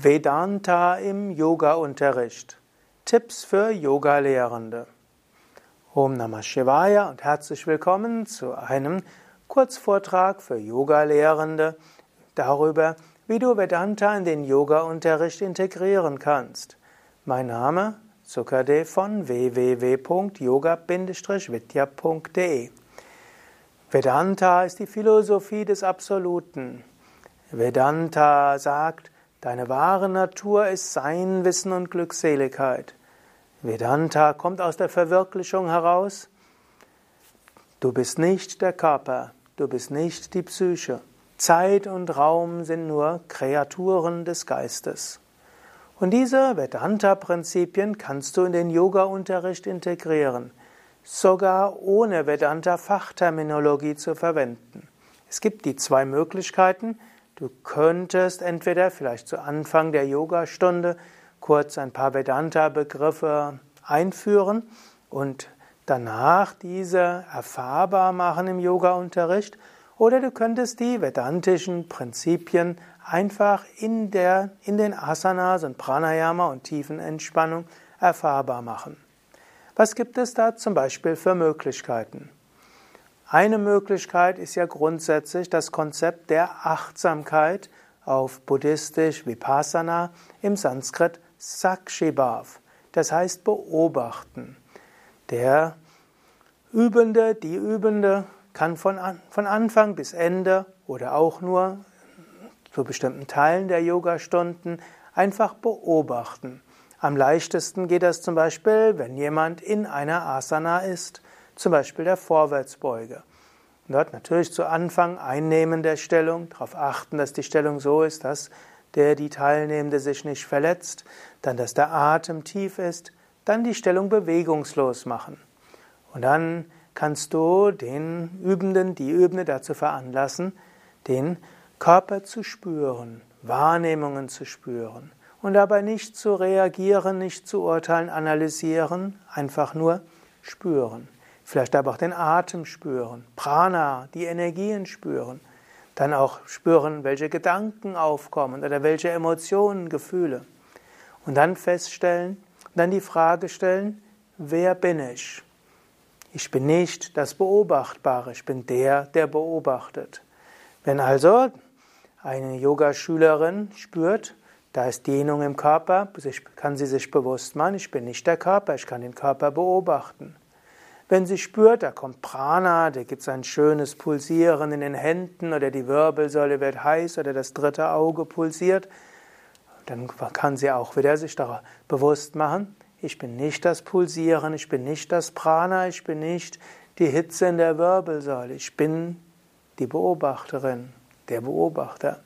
Vedanta im Yoga-Unterricht. Tipps für Yoga-Lehrende. Om Namah Shivaya und herzlich willkommen zu einem Kurzvortrag für Yoga-Lehrende darüber, wie du Vedanta in den Yoga-Unterricht integrieren kannst. Mein Name Sukadev von www.yoga-vidya.de Vedanta ist die Philosophie des Absoluten. Vedanta sagt, deine wahre Natur ist Sein, Wissen und Glückseligkeit. Vedanta kommt aus der Verwirklichung heraus. Du bist nicht der Körper, du bist nicht die Psyche. Zeit und Raum sind nur Kreaturen des Geistes. Und diese Vedanta-Prinzipien kannst du in den Yoga-Unterricht integrieren, sogar ohne Vedanta-Fachterminologie zu verwenden. Es gibt die zwei Möglichkeiten, Du könntest entweder vielleicht zu Anfang der Yogastunde kurz ein paar Vedanta-Begriffe einführen und danach diese erfahrbar machen im Yoga-Unterricht, oder du könntest die vedantischen Prinzipien einfach in, der, in den Asanas und Pranayama und Tiefenentspannung erfahrbar machen. Was gibt es da zum Beispiel für Möglichkeiten? Eine Möglichkeit ist ja grundsätzlich das Konzept der Achtsamkeit auf buddhistisch Vipassana, im Sanskrit Sakshibhav, das heißt beobachten. Der Übende, die Übende kann von, von Anfang bis Ende oder auch nur zu bestimmten Teilen der Yogastunden einfach beobachten. Am leichtesten geht das zum Beispiel, wenn jemand in einer Asana ist zum Beispiel der Vorwärtsbeuge. Und dort natürlich zu Anfang einnehmen der Stellung, darauf achten, dass die Stellung so ist, dass der, die Teilnehmende sich nicht verletzt, dann, dass der Atem tief ist, dann die Stellung bewegungslos machen. Und dann kannst du den Übenden, die Übende dazu veranlassen, den Körper zu spüren, Wahrnehmungen zu spüren und dabei nicht zu reagieren, nicht zu urteilen, analysieren, einfach nur spüren. Vielleicht aber auch den Atem spüren, Prana, die Energien spüren. Dann auch spüren, welche Gedanken aufkommen oder welche Emotionen, Gefühle. Und dann feststellen, dann die Frage stellen, wer bin ich? Ich bin nicht das Beobachtbare, ich bin der, der beobachtet. Wenn also eine Yogaschülerin spürt, da ist Dehnung im Körper, kann sie sich bewusst machen, ich bin nicht der Körper, ich kann den Körper beobachten. Wenn sie spürt, da kommt Prana, da gibt es ein schönes Pulsieren in den Händen oder die Wirbelsäule wird heiß oder das dritte Auge pulsiert, dann kann sie auch wieder sich darauf bewusst machen, ich bin nicht das Pulsieren, ich bin nicht das Prana, ich bin nicht die Hitze in der Wirbelsäule, ich bin die Beobachterin, der Beobachter.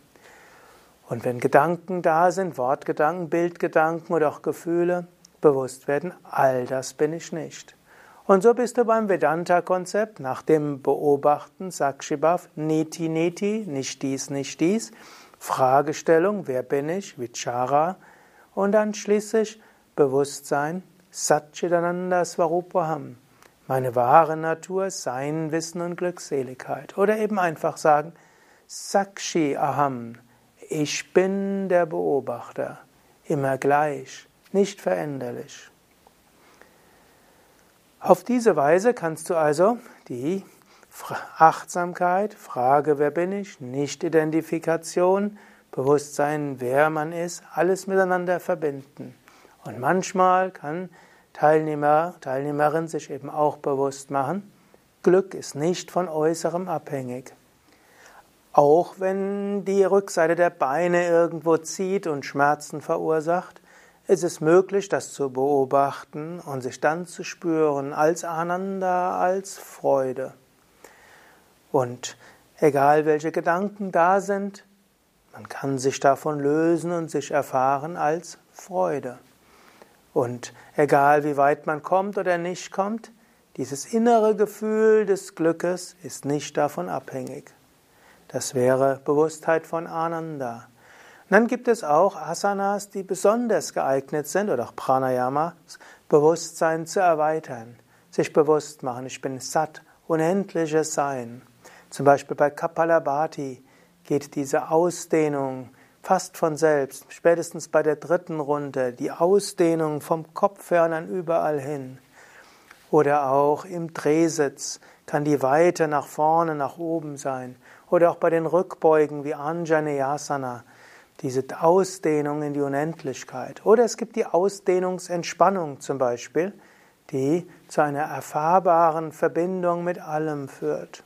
Und wenn Gedanken da sind, Wortgedanken, Bildgedanken oder auch Gefühle, bewusst werden, all das bin ich nicht. Und so bist du beim Vedanta-Konzept. Nach dem Beobachten, Sakshibhav, Neti Neti, nicht dies, nicht dies, Fragestellung, wer bin ich, Vichara, und dann schließlich Bewusstsein, Satchidananda Svarupaham, meine wahre Natur, Sein, Wissen und Glückseligkeit. Oder eben einfach sagen, Sakshi Aham, ich bin der Beobachter, immer gleich, nicht veränderlich. Auf diese Weise kannst du also die Achtsamkeit, Frage, wer bin ich, Nicht-Identifikation, Bewusstsein, wer man ist, alles miteinander verbinden. Und manchmal kann Teilnehmer, Teilnehmerin sich eben auch bewusst machen, Glück ist nicht von Äußerem abhängig. Auch wenn die Rückseite der Beine irgendwo zieht und Schmerzen verursacht, ist es möglich, das zu beobachten und sich dann zu spüren als Ananda, als Freude. Und egal welche Gedanken da sind, man kann sich davon lösen und sich erfahren als Freude. Und egal wie weit man kommt oder nicht kommt, dieses innere Gefühl des Glückes ist nicht davon abhängig. Das wäre Bewusstheit von Ananda dann gibt es auch Asanas, die besonders geeignet sind, oder auch Pranayama, Bewusstsein zu erweitern. Sich bewusst machen, ich bin Sat, unendliches Sein. Zum Beispiel bei Kapalabhati geht diese Ausdehnung fast von selbst, spätestens bei der dritten Runde, die Ausdehnung vom Kopf her und überall hin. Oder auch im Drehsitz kann die Weite nach vorne, nach oben sein. Oder auch bei den Rückbeugen wie Anjaneyasana, diese Ausdehnung in die Unendlichkeit. Oder es gibt die Ausdehnungsentspannung zum Beispiel, die zu einer erfahrbaren Verbindung mit allem führt.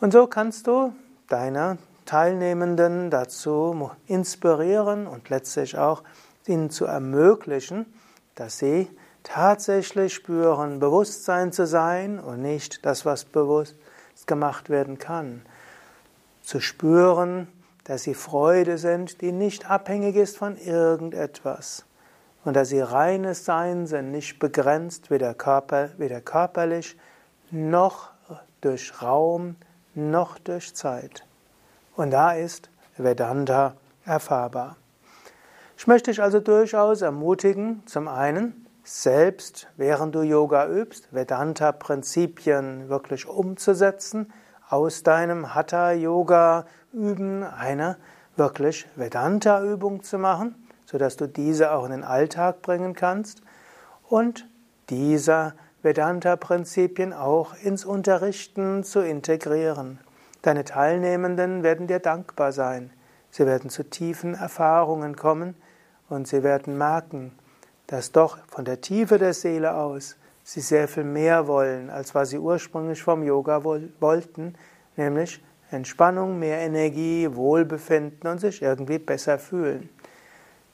Und so kannst du deine Teilnehmenden dazu inspirieren und letztlich auch ihnen zu ermöglichen, dass sie tatsächlich spüren, Bewusstsein zu sein und nicht das, was bewusst gemacht werden kann. Zu spüren, dass sie Freude sind, die nicht abhängig ist von irgendetwas. Und dass sie reines Sein sind, nicht begrenzt weder, Körper, weder körperlich, noch durch Raum, noch durch Zeit. Und da ist Vedanta erfahrbar. Ich möchte dich also durchaus ermutigen, zum einen, selbst während du Yoga übst, Vedanta-Prinzipien wirklich umzusetzen, aus deinem Hatha-Yoga-Üben eine wirklich Vedanta-Übung zu machen, sodass du diese auch in den Alltag bringen kannst und diese Vedanta-Prinzipien auch ins Unterrichten zu integrieren. Deine Teilnehmenden werden dir dankbar sein. Sie werden zu tiefen Erfahrungen kommen und sie werden merken, dass doch von der Tiefe der Seele aus sie sehr viel mehr wollen, als was sie ursprünglich vom Yoga wollten, nämlich Entspannung, mehr Energie, Wohlbefinden und sich irgendwie besser fühlen.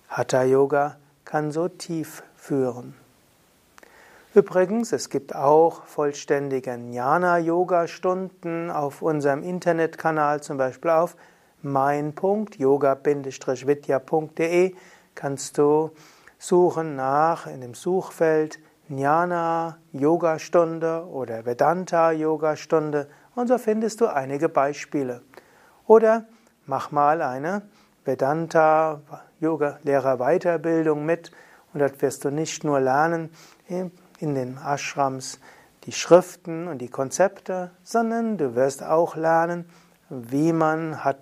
Hatha Yoga kann so tief führen. Übrigens, es gibt auch vollständige Jnana-Yoga-Stunden auf unserem Internetkanal, zum Beispiel auf mein.yoga-vidya.de kannst du suchen nach in dem Suchfeld Jnana Yoga-Stunde oder Vedanta Yoga-Stunde und so findest du einige Beispiele. Oder mach mal eine Vedanta Yoga Lehrer Weiterbildung mit und dort wirst du nicht nur lernen, in den Ashrams die Schriften und die Konzepte, sondern du wirst auch lernen, wie man hat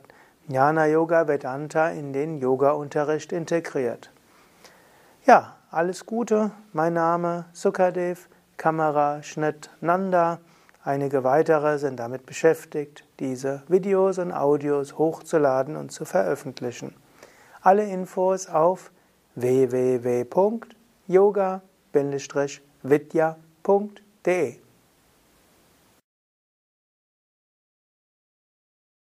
Jnana Yoga Vedanta in den Yoga-Unterricht integriert. Ja, alles Gute. Mein Name Sukadev, Kamera Schnitt Nanda. Einige weitere sind damit beschäftigt, diese Videos und Audios hochzuladen und zu veröffentlichen. Alle Infos auf www.yoga-vidya.de